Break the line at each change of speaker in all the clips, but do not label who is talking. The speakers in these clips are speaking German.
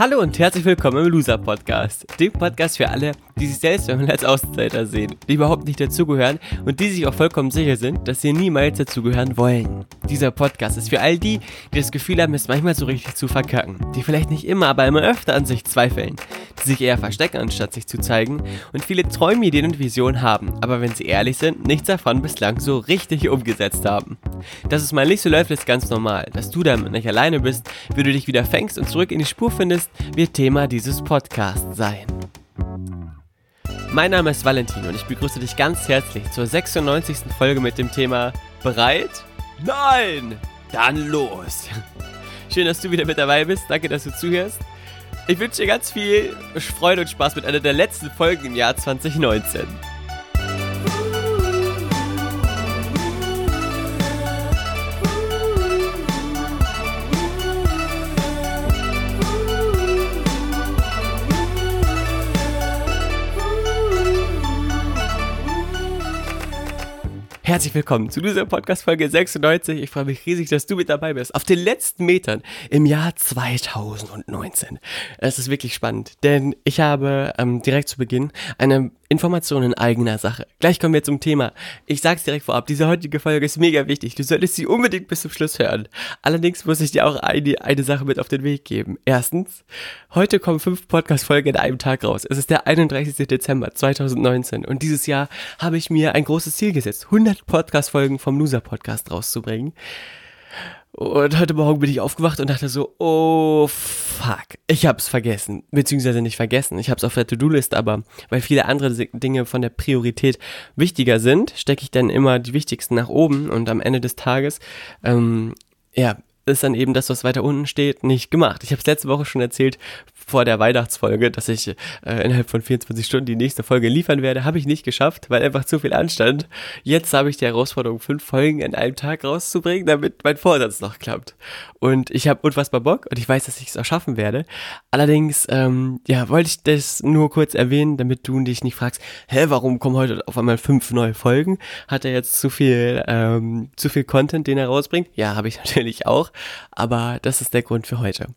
Hallo und herzlich willkommen im Loser Podcast, dem Podcast für alle, die sich selbst als Außenseiter sehen, die überhaupt nicht dazugehören und die sich auch vollkommen sicher sind, dass sie niemals dazugehören wollen. Dieser Podcast ist für all die, die das Gefühl haben, es manchmal so richtig zu verkacken, die vielleicht nicht immer, aber immer öfter an sich zweifeln, die sich eher verstecken, anstatt sich zu zeigen und viele Träume, Ideen und Visionen haben, aber wenn sie ehrlich sind, nichts davon bislang so richtig umgesetzt haben. Dass es mal nicht so läuft, ist ganz normal. Dass du damit nicht alleine bist, wie du dich wieder fängst und zurück in die Spur findest, wird Thema dieses Podcasts sein. Mein Name ist Valentin und ich begrüße dich ganz herzlich zur 96. Folge mit dem Thema Bereit? Nein! Dann los! Schön, dass du wieder mit dabei bist. Danke, dass du zuhörst. Ich wünsche dir ganz viel Freude und Spaß mit einer der letzten Folgen im Jahr 2019. Herzlich willkommen zu dieser Podcast-Folge 96. Ich freue mich riesig, dass du mit dabei bist. Auf den letzten Metern im Jahr 2019. Es ist wirklich spannend, denn ich habe ähm, direkt zu Beginn eine Information in eigener Sache. Gleich kommen wir zum Thema. Ich sag's direkt vorab, diese heutige Folge ist mega wichtig. Du solltest sie unbedingt bis zum Schluss hören. Allerdings muss ich dir auch eine, eine Sache mit auf den Weg geben. Erstens, heute kommen fünf Podcast-Folgen in einem Tag raus. Es ist der 31. Dezember 2019 und dieses Jahr habe ich mir ein großes Ziel gesetzt, 100 Podcast-Folgen vom Loser Podcast rauszubringen. Und heute Morgen bin ich aufgewacht und dachte so, oh fuck, ich hab's vergessen. Beziehungsweise nicht vergessen, ich hab's auf der To-Do-List, aber weil viele andere Dinge von der Priorität wichtiger sind, stecke ich dann immer die wichtigsten nach oben und am Ende des Tages, ähm, ja, ist dann eben das, was weiter unten steht, nicht gemacht. Ich habe es letzte Woche schon erzählt vor der Weihnachtsfolge, dass ich äh, innerhalb von 24 Stunden die nächste Folge liefern werde. Habe ich nicht geschafft, weil einfach zu viel anstand. Jetzt habe ich die Herausforderung, fünf Folgen in einem Tag rauszubringen, damit mein Vorsatz noch klappt. Und ich habe unfassbar Bock und ich weiß, dass ich es auch schaffen werde. Allerdings, ähm, ja, wollte ich das nur kurz erwähnen, damit du dich nicht fragst, hä, warum kommen heute auf einmal fünf neue Folgen? Hat er jetzt zu viel, ähm, zu viel Content, den er rausbringt? Ja, habe ich natürlich auch. Aber das ist der Grund für heute.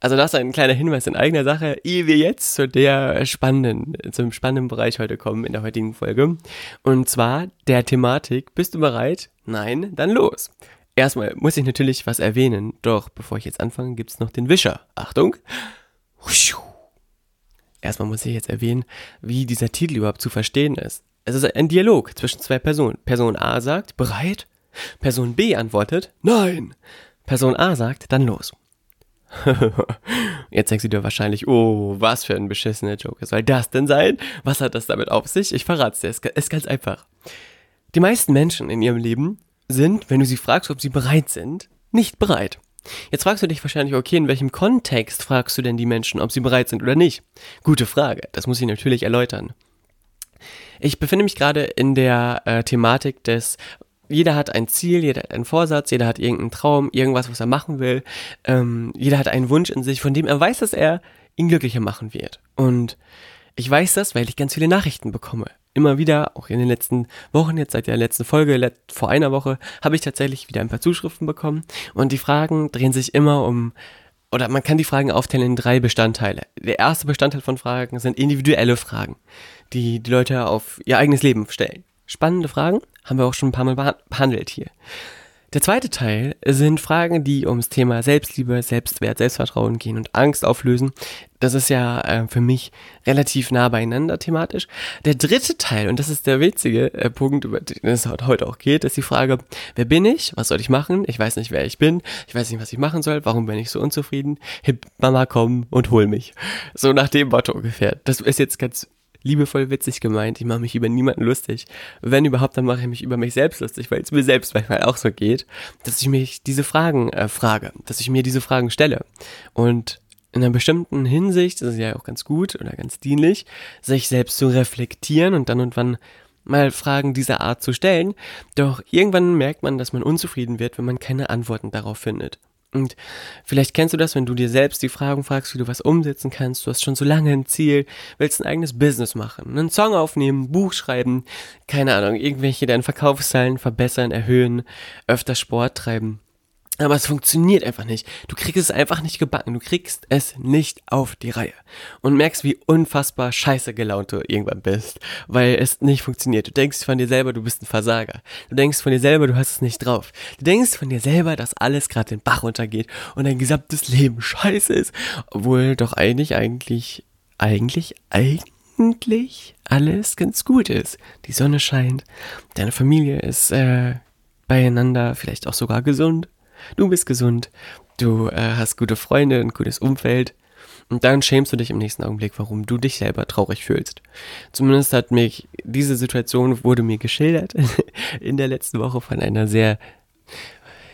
Also das ist ein kleiner Hinweis in eigener Sache, ehe wir jetzt zu der spannenden, zum spannenden Bereich heute kommen in der heutigen Folge. Und zwar der Thematik, bist du bereit? Nein, dann los. Erstmal muss ich natürlich was erwähnen, doch bevor ich jetzt anfange, gibt's noch den Wischer. Achtung! Erstmal muss ich jetzt erwähnen, wie dieser Titel überhaupt zu verstehen ist. Es ist ein Dialog zwischen zwei Personen. Person A sagt, bereit? Person B antwortet, nein. Person A sagt, dann los. Jetzt denkst du dir wahrscheinlich, oh, was für ein beschissener Joke soll das denn sein? Was hat das damit auf sich? Ich verrate es dir, es ist ganz einfach. Die meisten Menschen in ihrem Leben sind, wenn du sie fragst, ob sie bereit sind, nicht bereit. Jetzt fragst du dich wahrscheinlich, okay, in welchem Kontext fragst du denn die Menschen, ob sie bereit sind oder nicht? Gute Frage, das muss ich natürlich erläutern. Ich befinde mich gerade in der äh, Thematik des jeder hat ein Ziel, jeder hat einen Vorsatz, jeder hat irgendeinen Traum, irgendwas, was er machen will. Ähm, jeder hat einen Wunsch in sich, von dem er weiß, dass er ihn glücklicher machen wird. Und ich weiß das, weil ich ganz viele Nachrichten bekomme. Immer wieder, auch in den letzten Wochen, jetzt seit der letzten Folge, vor einer Woche, habe ich tatsächlich wieder ein paar Zuschriften bekommen. Und die Fragen drehen sich immer um, oder man kann die Fragen aufteilen in drei Bestandteile. Der erste Bestandteil von Fragen sind individuelle Fragen, die die Leute auf ihr eigenes Leben stellen. Spannende Fragen, haben wir auch schon ein paar Mal behandelt hier. Der zweite Teil sind Fragen, die ums Thema Selbstliebe, Selbstwert, Selbstvertrauen gehen und Angst auflösen. Das ist ja äh, für mich relativ nah beieinander thematisch. Der dritte Teil, und das ist der witzige äh, Punkt, über den es heute auch geht, ist die Frage, wer bin ich? Was soll ich machen? Ich weiß nicht, wer ich bin. Ich weiß nicht, was ich machen soll. Warum bin ich so unzufrieden? Hip, Mama, komm und hol mich. So nach dem Motto ungefähr. Das ist jetzt ganz liebevoll witzig gemeint. Ich mache mich über niemanden lustig. Wenn überhaupt, dann mache ich mich über mich selbst lustig, weil es mir selbst manchmal auch so geht, dass ich mich diese Fragen äh, frage, dass ich mir diese Fragen stelle. Und in einer bestimmten Hinsicht ist es ja auch ganz gut oder ganz dienlich, sich selbst zu reflektieren und dann und wann mal Fragen dieser Art zu stellen. Doch irgendwann merkt man, dass man unzufrieden wird, wenn man keine Antworten darauf findet. Und vielleicht kennst du das, wenn du dir selbst die Fragen fragst, wie du was umsetzen kannst. Du hast schon so lange ein Ziel, willst ein eigenes Business machen, einen Song aufnehmen, Buch schreiben, keine Ahnung, irgendwelche deine Verkaufszahlen verbessern, erhöhen, öfter Sport treiben. Aber es funktioniert einfach nicht. Du kriegst es einfach nicht gebacken. Du kriegst es nicht auf die Reihe. Und merkst, wie unfassbar scheiße gelaunt du irgendwann bist, weil es nicht funktioniert. Du denkst von dir selber, du bist ein Versager. Du denkst von dir selber, du hast es nicht drauf. Du denkst von dir selber, dass alles gerade den Bach runtergeht und dein gesamtes Leben scheiße ist. Obwohl doch eigentlich, eigentlich, eigentlich, eigentlich alles ganz gut ist. Die Sonne scheint, deine Familie ist äh, beieinander, vielleicht auch sogar gesund du bist gesund, du äh, hast gute Freunde, ein gutes Umfeld. Und dann schämst du dich im nächsten Augenblick, warum du dich selber traurig fühlst. Zumindest hat mich diese Situation wurde mir geschildert in der letzten Woche von einer sehr,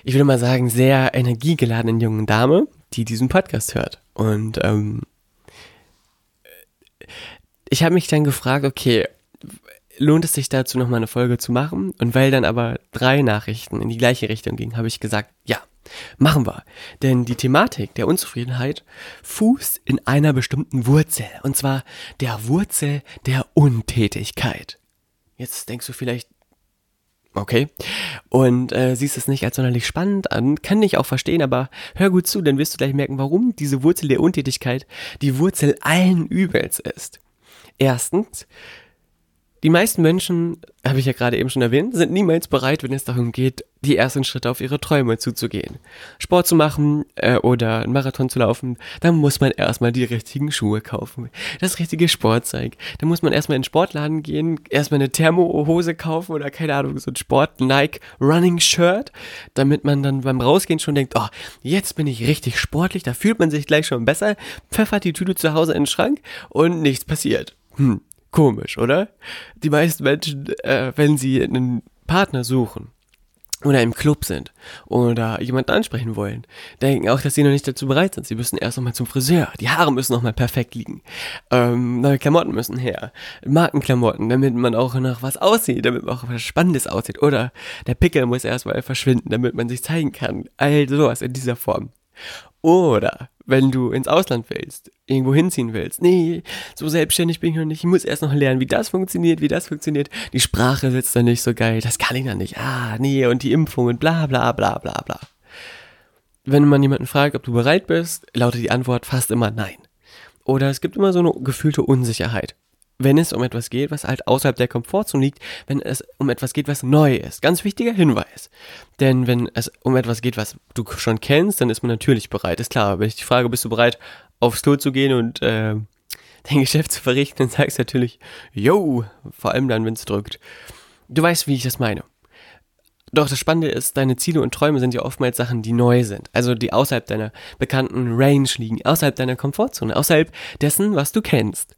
ich würde mal sagen, sehr energiegeladenen jungen Dame, die diesen Podcast hört. Und ähm, ich habe mich dann gefragt, okay, lohnt es sich dazu nochmal eine Folge zu machen? Und weil dann aber drei Nachrichten in die gleiche Richtung gingen, habe ich gesagt, ja, machen wir. Denn die Thematik der Unzufriedenheit fußt in einer bestimmten Wurzel. Und zwar der Wurzel der Untätigkeit. Jetzt denkst du vielleicht, okay, und äh, siehst es nicht als sonderlich spannend an, kann ich auch verstehen, aber hör gut zu, dann wirst du gleich merken, warum diese Wurzel der Untätigkeit die Wurzel allen Übels ist. Erstens, die meisten Menschen, habe ich ja gerade eben schon erwähnt, sind niemals bereit, wenn es darum geht, die ersten Schritte auf ihre Träume zuzugehen. Sport zu machen äh, oder einen Marathon zu laufen, dann muss man erstmal die richtigen Schuhe kaufen, das richtige Sportzeug. Dann muss man erstmal in den Sportladen gehen, erstmal eine Thermohose kaufen oder keine Ahnung, so ein Sport-Nike Running Shirt, damit man dann beim Rausgehen schon denkt, oh, jetzt bin ich richtig sportlich, da fühlt man sich gleich schon besser, pfeffert die Tüte zu Hause in den Schrank und nichts passiert. Hm, Komisch, oder? Die meisten Menschen, äh, wenn sie einen Partner suchen oder im Club sind oder jemanden ansprechen wollen, denken auch, dass sie noch nicht dazu bereit sind. Sie müssen erst nochmal zum Friseur, die Haare müssen nochmal perfekt liegen, ähm, neue Klamotten müssen her, Markenklamotten, damit man auch noch was aussieht, damit man auch was Spannendes aussieht. Oder der Pickel muss erstmal verschwinden, damit man sich zeigen kann. All sowas in dieser Form. Oder wenn du ins Ausland willst, irgendwo hinziehen willst. Nee, so selbstständig bin ich noch nicht. Ich muss erst noch lernen, wie das funktioniert, wie das funktioniert. Die Sprache sitzt da nicht so geil. Das kann ich noch nicht. Ah, nee, und die Impfung und bla bla bla bla bla. Wenn man jemanden fragt, ob du bereit bist, lautet die Antwort fast immer nein. Oder es gibt immer so eine gefühlte Unsicherheit wenn es um etwas geht, was halt außerhalb der Komfortzone liegt, wenn es um etwas geht, was neu ist. Ganz wichtiger Hinweis. Denn wenn es um etwas geht, was du schon kennst, dann ist man natürlich bereit. Ist klar, wenn ich die Frage, bist du bereit, aufs Klo zu gehen und äh, dein Geschäft zu verrichten, dann sagst du natürlich, yo, vor allem dann, wenn es drückt. Du weißt, wie ich das meine. Doch das Spannende ist, deine Ziele und Träume sind ja oftmals Sachen, die neu sind. Also die außerhalb deiner bekannten Range liegen, außerhalb deiner Komfortzone, außerhalb dessen, was du kennst.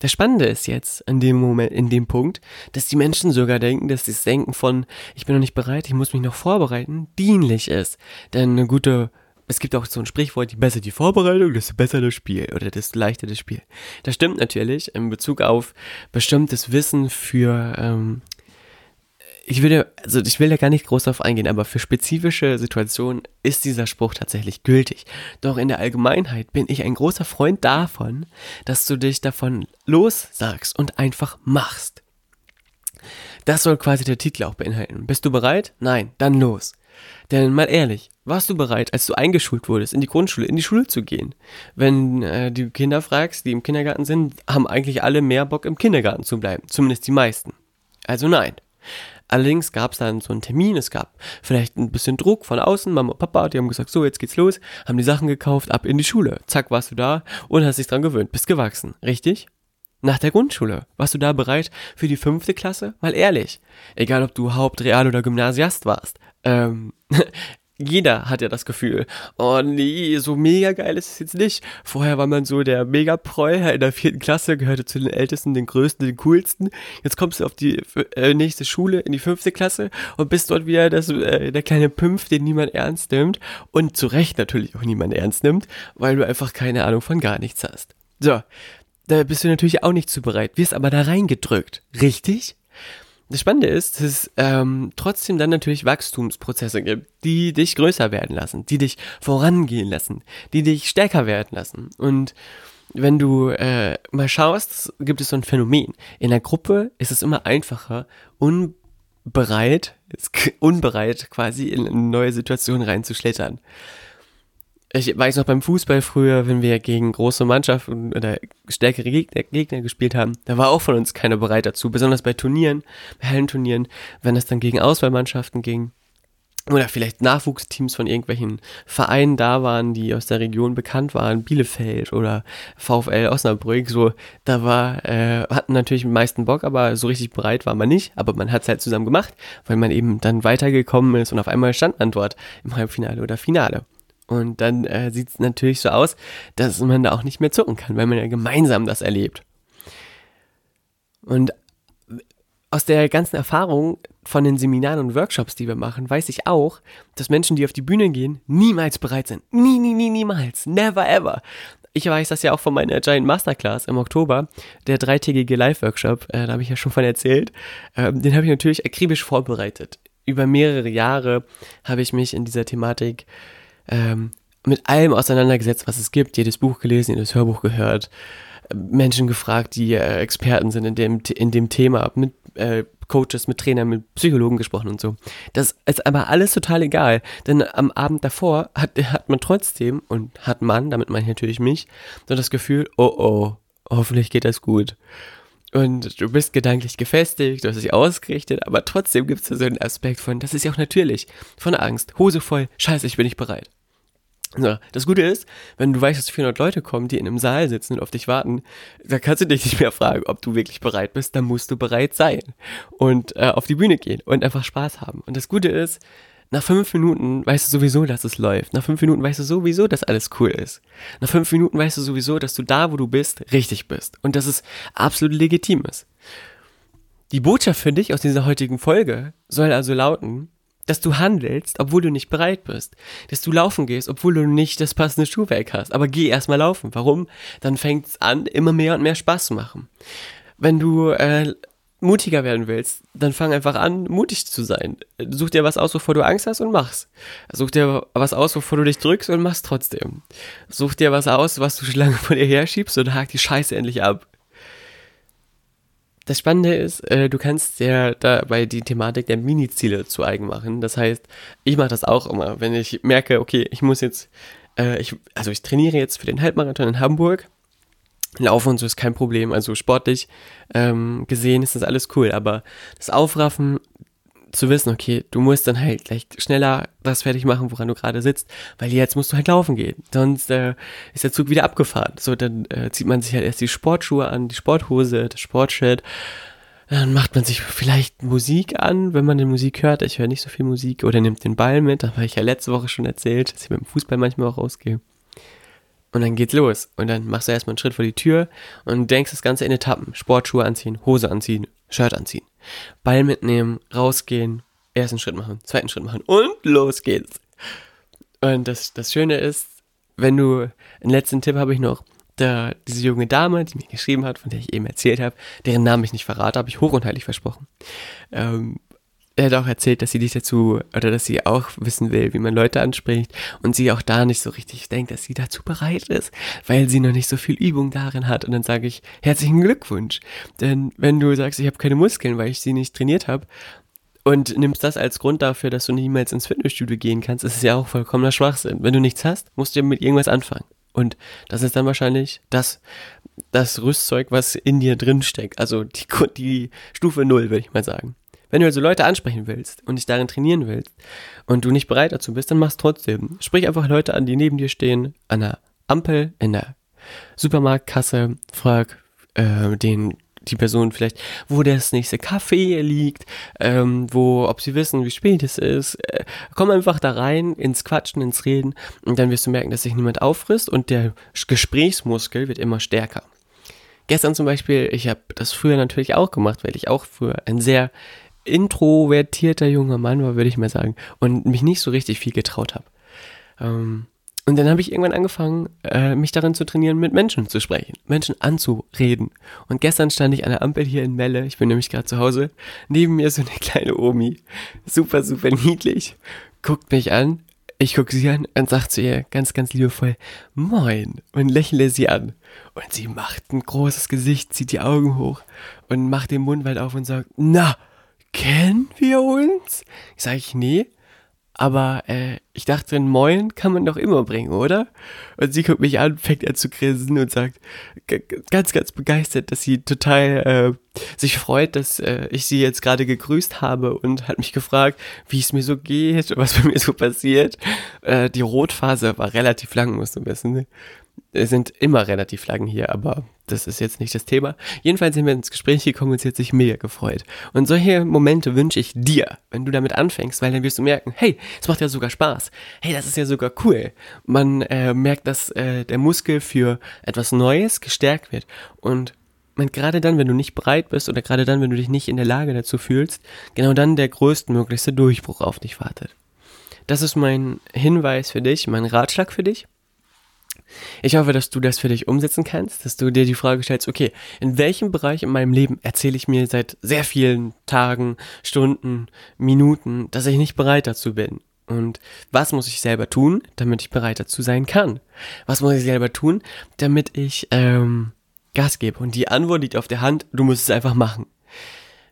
Das Spannende ist jetzt in dem Moment, in dem Punkt, dass die Menschen sogar denken, dass das Denken von, ich bin noch nicht bereit, ich muss mich noch vorbereiten, dienlich ist. Denn eine gute, es gibt auch so ein Sprichwort, je besser die Vorbereitung, desto besser das Spiel oder desto leichter das Spiel. Das stimmt natürlich in Bezug auf bestimmtes Wissen für ähm, ich würde, also ich will da gar nicht groß drauf eingehen, aber für spezifische Situationen ist dieser Spruch tatsächlich gültig. Doch in der Allgemeinheit bin ich ein großer Freund davon, dass du dich davon lossagst und einfach machst. Das soll quasi der Titel auch beinhalten. Bist du bereit? Nein, dann los. Denn mal ehrlich, warst du bereit, als du eingeschult wurdest, in die Grundschule, in die Schule zu gehen? Wenn äh, die Kinder fragst, die im Kindergarten sind, haben eigentlich alle mehr Bock im Kindergarten zu bleiben. Zumindest die meisten. Also nein. Allerdings gab es dann so einen Termin, es gab vielleicht ein bisschen Druck von außen, Mama und Papa, die haben gesagt, so, jetzt geht's los, haben die Sachen gekauft, ab in die Schule. Zack, warst du da und hast dich dran gewöhnt, bist gewachsen, richtig? Nach der Grundschule, warst du da bereit für die fünfte Klasse? Mal ehrlich, egal ob du Haupt-, Real- oder Gymnasiast warst, ähm, jeder hat ja das Gefühl, oh nee, so mega geil ist es jetzt nicht. Vorher war man so der Mega-Preu in der vierten Klasse, gehörte zu den Ältesten, den Größten, den Coolsten. Jetzt kommst du auf die äh, nächste Schule, in die fünfte Klasse und bist dort wieder das, äh, der kleine Pümpf, den niemand ernst nimmt. Und zu Recht natürlich auch niemand ernst nimmt, weil du einfach keine Ahnung von gar nichts hast. So, da bist du natürlich auch nicht zu bereit, wirst aber da reingedrückt. Richtig? Das Spannende ist, dass es ähm, trotzdem dann natürlich Wachstumsprozesse gibt, die dich größer werden lassen, die dich vorangehen lassen, die dich stärker werden lassen. Und wenn du äh, mal schaust, gibt es so ein Phänomen. In der Gruppe ist es immer einfacher, un bereit, unbereit quasi in eine neue Situation reinzuschlittern. Ich weiß noch beim Fußball früher, wenn wir gegen große Mannschaften oder stärkere Gegner, Gegner gespielt haben, da war auch von uns keiner bereit dazu, besonders bei Turnieren, bei Hallenturnieren, wenn es dann gegen Auswahlmannschaften ging oder vielleicht Nachwuchsteams von irgendwelchen Vereinen da waren, die aus der Region bekannt waren, Bielefeld oder VfL Osnabrück, so, da war, äh, hatten natürlich den meisten Bock, aber so richtig bereit war man nicht, aber man hat es halt zusammen gemacht, weil man eben dann weitergekommen ist und auf einmal stand man dort im Halbfinale oder Finale. Und dann äh, sieht es natürlich so aus, dass man da auch nicht mehr zucken kann, weil man ja gemeinsam das erlebt. Und aus der ganzen Erfahrung von den Seminaren und Workshops, die wir machen, weiß ich auch, dass Menschen, die auf die Bühne gehen, niemals bereit sind. Nie, nie, nie, niemals. Never ever. Ich weiß das ja auch von meiner Giant Masterclass im Oktober, der dreitägige Live-Workshop, äh, da habe ich ja schon von erzählt. Ähm, den habe ich natürlich akribisch vorbereitet. Über mehrere Jahre habe ich mich in dieser Thematik ähm, mit allem auseinandergesetzt, was es gibt, jedes Buch gelesen, jedes Hörbuch gehört, Menschen gefragt, die äh, Experten sind in dem, in dem Thema, mit äh, Coaches, mit Trainern, mit Psychologen gesprochen und so. Das ist aber alles total egal, denn am Abend davor hat, hat man trotzdem, und hat man, damit meine ich natürlich mich, so das Gefühl, oh oh, hoffentlich geht das gut. Und du bist gedanklich gefestigt, du hast dich ausgerichtet, aber trotzdem gibt es so einen Aspekt von, das ist ja auch natürlich, von Angst, Hose voll, scheiße, ich bin nicht bereit. So, das Gute ist, wenn du weißt, dass 400 Leute kommen, die in einem Saal sitzen und auf dich warten, da kannst du dich nicht mehr fragen, ob du wirklich bereit bist, dann musst du bereit sein und äh, auf die Bühne gehen und einfach Spaß haben. Und das Gute ist, nach fünf Minuten weißt du sowieso, dass es läuft. Nach fünf Minuten weißt du sowieso, dass alles cool ist. Nach fünf Minuten weißt du sowieso, dass du da, wo du bist, richtig bist und dass es absolut legitim ist. Die Botschaft für dich aus dieser heutigen Folge soll also lauten, dass du handelst, obwohl du nicht bereit bist, dass du laufen gehst, obwohl du nicht das passende Schuhwerk hast. Aber geh erstmal laufen. Warum? Dann fängt es an, immer mehr und mehr Spaß zu machen. Wenn du äh, mutiger werden willst, dann fang einfach an, mutig zu sein. Such dir was aus, wovor du Angst hast und mach's. Such dir was aus, wovor du dich drückst und mach's trotzdem. Such dir was aus, was du schon lange von dir herschiebst und hak die Scheiße endlich ab das Spannende ist, äh, du kannst ja dabei die Thematik der Mini-Ziele zu eigen machen. Das heißt, ich mache das auch immer, wenn ich merke, okay, ich muss jetzt, äh, ich, also ich trainiere jetzt für den Halbmarathon in Hamburg. Laufen und so ist kein Problem. Also sportlich ähm, gesehen ist das alles cool, aber das Aufraffen zu wissen, okay, du musst dann halt gleich schneller das fertig machen, woran du gerade sitzt, weil jetzt musst du halt laufen gehen. Sonst äh, ist der Zug wieder abgefahren. So, dann äh, zieht man sich halt erst die Sportschuhe an, die Sporthose, das Sportshirt. Dann macht man sich vielleicht Musik an, wenn man die Musik hört. Ich höre nicht so viel Musik oder nimmt den Ball mit. Das habe ich ja letzte Woche schon erzählt, dass ich mit dem Fußball manchmal auch rausgehe. Und dann geht's los. Und dann machst du erstmal einen Schritt vor die Tür und denkst das Ganze in Etappen. Sportschuhe anziehen, Hose anziehen, Shirt anziehen. Ball mitnehmen, rausgehen, ersten Schritt machen, zweiten Schritt machen und los geht's. Und das, das Schöne ist, wenn du, einen letzten Tipp habe ich noch, da, diese junge Dame, die mir geschrieben hat, von der ich eben erzählt habe, deren Namen ich nicht verrate, habe ich hoch und heilig versprochen. Ähm, er hat auch erzählt, dass sie dich dazu, oder dass sie auch wissen will, wie man Leute anspricht und sie auch da nicht so richtig denkt, dass sie dazu bereit ist, weil sie noch nicht so viel Übung darin hat. Und dann sage ich, herzlichen Glückwunsch. Denn wenn du sagst, ich habe keine Muskeln, weil ich sie nicht trainiert habe, und nimmst das als Grund dafür, dass du niemals ins Fitnessstudio gehen kannst, ist es ja auch vollkommener Schwachsinn. Wenn du nichts hast, musst du ja mit irgendwas anfangen. Und das ist dann wahrscheinlich das, das Rüstzeug, was in dir drin steckt. Also die, die Stufe Null, würde ich mal sagen. Wenn du also Leute ansprechen willst und dich darin trainieren willst und du nicht bereit dazu bist, dann mach's trotzdem. Sprich einfach Leute an, die neben dir stehen, an der Ampel, in der Supermarktkasse, frag äh, den die Person vielleicht, wo das nächste Café liegt, ähm, wo, ob sie wissen, wie spät es ist. Äh, komm einfach da rein, ins Quatschen, ins Reden und dann wirst du merken, dass sich niemand auffrisst und der Gesprächsmuskel wird immer stärker. Gestern zum Beispiel, ich habe das früher natürlich auch gemacht, weil ich auch früher ein sehr introvertierter junger Mann war, würde ich mal sagen, und mich nicht so richtig viel getraut habe. Ähm, und dann habe ich irgendwann angefangen, äh, mich darin zu trainieren, mit Menschen zu sprechen, Menschen anzureden. Und gestern stand ich an der Ampel hier in Melle, ich bin nämlich gerade zu Hause, neben mir so eine kleine Omi, super, super niedlich, guckt mich an, ich gucke sie an und sage zu ihr ganz, ganz liebevoll, Moin, und lächle sie an. Und sie macht ein großes Gesicht, zieht die Augen hoch und macht den Mund weit auf und sagt, na, kennen wir uns? Sag ich, nee. Aber äh, ich dachte, ein Moin kann man doch immer bringen, oder? Und sie guckt mich an, fängt an zu grinsen und sagt, ganz, ganz begeistert, dass sie total äh, sich freut, dass äh, ich sie jetzt gerade gegrüßt habe und hat mich gefragt, wie es mir so geht, was bei mir so passiert. Äh, die Rotphase war relativ lang, musst du wissen. Ne? Sind immer relativ lang hier, aber das ist jetzt nicht das Thema. Jedenfalls sind wir ins Gespräch gekommen und sie hat sich mega gefreut. Und solche Momente wünsche ich dir, wenn du damit anfängst, weil dann wirst du merken, hey, es macht ja sogar Spaß. Hey, das ist ja sogar cool. Man äh, merkt, dass äh, der Muskel für etwas Neues gestärkt wird. Und gerade dann, wenn du nicht bereit bist oder gerade dann, wenn du dich nicht in der Lage dazu fühlst, genau dann der größtmöglichste Durchbruch auf dich wartet. Das ist mein Hinweis für dich, mein Ratschlag für dich. Ich hoffe, dass du das für dich umsetzen kannst, dass du dir die Frage stellst, okay, in welchem Bereich in meinem Leben erzähle ich mir seit sehr vielen Tagen, Stunden, Minuten, dass ich nicht bereit dazu bin? Und was muss ich selber tun, damit ich bereit dazu sein kann? Was muss ich selber tun, damit ich ähm, Gas gebe? Und die Antwort liegt auf der Hand, du musst es einfach machen.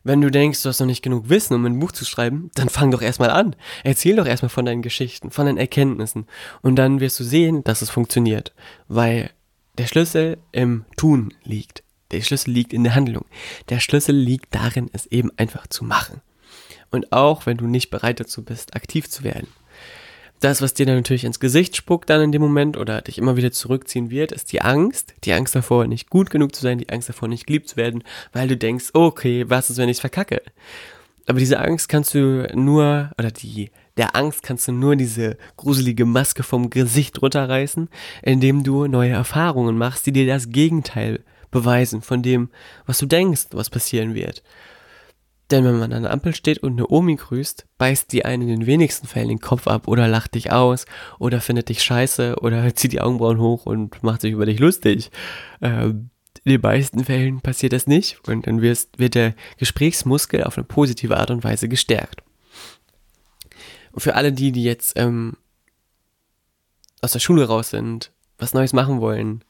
Wenn du denkst, du hast noch nicht genug Wissen, um ein Buch zu schreiben, dann fang doch erstmal an. Erzähl doch erstmal von deinen Geschichten, von deinen Erkenntnissen. Und dann wirst du sehen, dass es funktioniert. Weil der Schlüssel im Tun liegt. Der Schlüssel liegt in der Handlung. Der Schlüssel liegt darin, es eben einfach zu machen. Und auch wenn du nicht bereit dazu bist, aktiv zu werden, das, was dir dann natürlich ins Gesicht spuckt dann in dem Moment oder dich immer wieder zurückziehen wird, ist die Angst. Die Angst davor, nicht gut genug zu sein, die Angst davor, nicht geliebt zu werden, weil du denkst, okay, was ist, wenn ich es verkacke? Aber diese Angst kannst du nur, oder die, der Angst kannst du nur diese gruselige Maske vom Gesicht runterreißen, indem du neue Erfahrungen machst, die dir das Gegenteil beweisen von dem, was du denkst, was passieren wird. Denn wenn man an der Ampel steht und eine Omi grüßt, beißt die einen in den wenigsten Fällen den Kopf ab oder lacht dich aus oder findet dich scheiße oder zieht die Augenbrauen hoch und macht sich über dich lustig. Ähm, in den meisten Fällen passiert das nicht und dann wird der Gesprächsmuskel auf eine positive Art und Weise gestärkt. Und für alle die, die jetzt ähm, aus der Schule raus sind, was Neues machen wollen,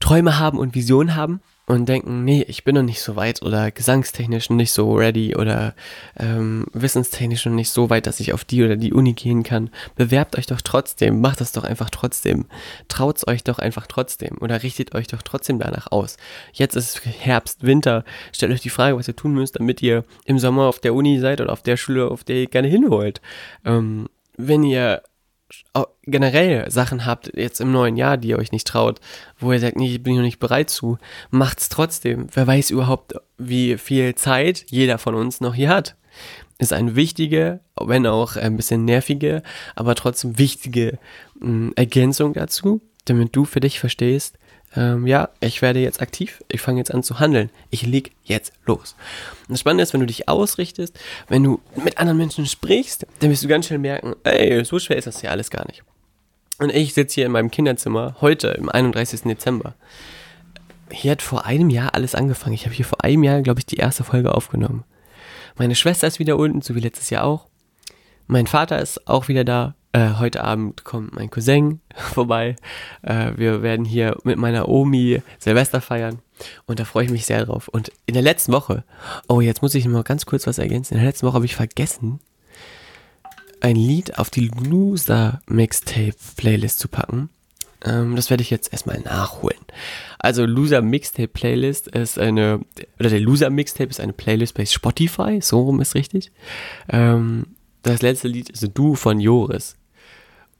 Träume haben und Visionen haben, und denken, nee, ich bin noch nicht so weit oder gesangstechnisch noch nicht so ready oder ähm, wissenstechnisch noch nicht so weit, dass ich auf die oder die Uni gehen kann, bewerbt euch doch trotzdem, macht das doch einfach trotzdem, traut's euch doch einfach trotzdem oder richtet euch doch trotzdem danach aus. Jetzt ist Herbst, Winter, stellt euch die Frage, was ihr tun müsst, damit ihr im Sommer auf der Uni seid oder auf der Schule, auf der ihr gerne hin wollt. Ähm, wenn ihr generell Sachen habt jetzt im neuen Jahr, die ihr euch nicht traut, wo ihr sagt, nee, ich bin noch nicht bereit zu, macht's trotzdem. Wer weiß überhaupt, wie viel Zeit jeder von uns noch hier hat. Ist eine wichtige, wenn auch ein bisschen nervige, aber trotzdem wichtige mh, hm, Ergänzung dazu, damit du für dich verstehst, ähm, ja, ich werde jetzt aktiv, ich fange jetzt an zu handeln, ich leg jetzt los. Und das Spannende ist, wenn du dich ausrichtest, wenn du mit anderen Menschen sprichst, dann wirst du ganz schnell merken, ey, so schwer ist das hier alles gar nicht. Und ich sitze hier in meinem Kinderzimmer heute, im 31. Dezember. Hier hat vor einem Jahr alles angefangen. Ich habe hier vor einem Jahr, glaube ich, die erste Folge aufgenommen. Meine Schwester ist wieder unten, so wie letztes Jahr auch. Mein Vater ist auch wieder da. Äh, heute Abend kommt mein Cousin vorbei. Äh, wir werden hier mit meiner Omi Silvester feiern. Und da freue ich mich sehr drauf. Und in der letzten Woche, oh, jetzt muss ich mal ganz kurz was ergänzen. In der letzten Woche habe ich vergessen, ein Lied auf die Loser Mixtape Playlist zu packen. Ähm, das werde ich jetzt erstmal nachholen. Also Loser Mixtape Playlist ist eine, oder der Loser Mixtape ist eine Playlist bei Spotify, so rum ist richtig. Ähm, das letzte Lied ist Du von Joris.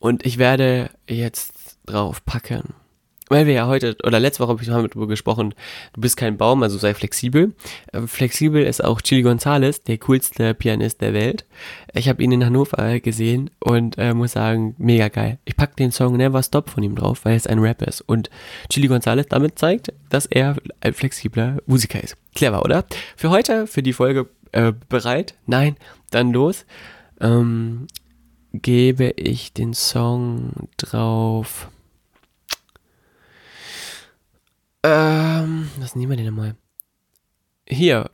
Und ich werde jetzt drauf packen. Weil wir ja heute, oder letzte Woche habe ich darüber gesprochen, du bist kein Baum, also sei flexibel. Äh, flexibel ist auch Chili Gonzalez, der coolste Pianist der Welt. Ich habe ihn in Hannover gesehen und äh, muss sagen, mega geil. Ich pack den Song Never Stop von ihm drauf, weil es ein Rap ist. Und Chili Gonzalez damit zeigt, dass er ein flexibler Musiker ist. Clever, oder? Für heute, für die Folge äh, bereit? Nein, dann los ähm, gebe ich den Song drauf. Ähm, was nehmen wir denn nochmal? Hier,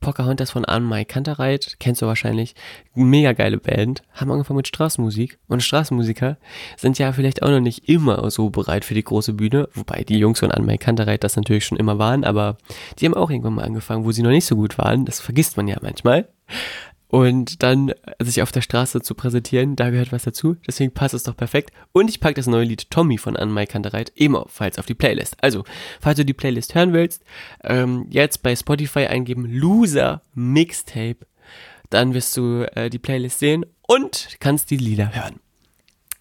Pocahontas von Anne-Mai Kantereit, kennst du wahrscheinlich, mega geile Band, haben angefangen mit Straßenmusik. Und Straßenmusiker sind ja vielleicht auch noch nicht immer so bereit für die große Bühne, wobei die Jungs von Anne-Mai Kantereit das natürlich schon immer waren, aber die haben auch irgendwann mal angefangen, wo sie noch nicht so gut waren, das vergisst man ja manchmal und dann sich auf der Straße zu präsentieren, da gehört was dazu. Deswegen passt es doch perfekt. Und ich packe das neue Lied Tommy von Anne-Mai Kantereit ebenfalls auf die Playlist. Also, falls du die Playlist hören willst, ähm, jetzt bei Spotify eingeben Loser Mixtape. Dann wirst du äh, die Playlist sehen und kannst die Lieder hören.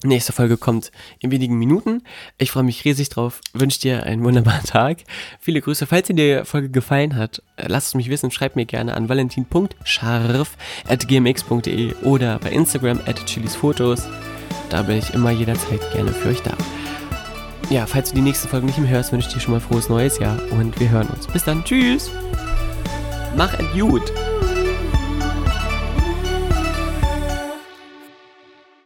Nächste Folge kommt in wenigen Minuten. Ich freue mich riesig drauf. Wünsche dir einen wunderbaren Tag. Viele Grüße. Falls dir die Folge gefallen hat, äh, lass es mich wissen. Schreib mir gerne an valentin.scharf.gmx.de oder bei Instagram at chilisfotos. Da bin ich immer jederzeit gerne für euch da. Ja, falls du die nächste Folge nicht mehr hörst, wünsche ich dir schon mal frohes neues Jahr und wir hören uns. Bis dann. Tschüss. Mach es gut.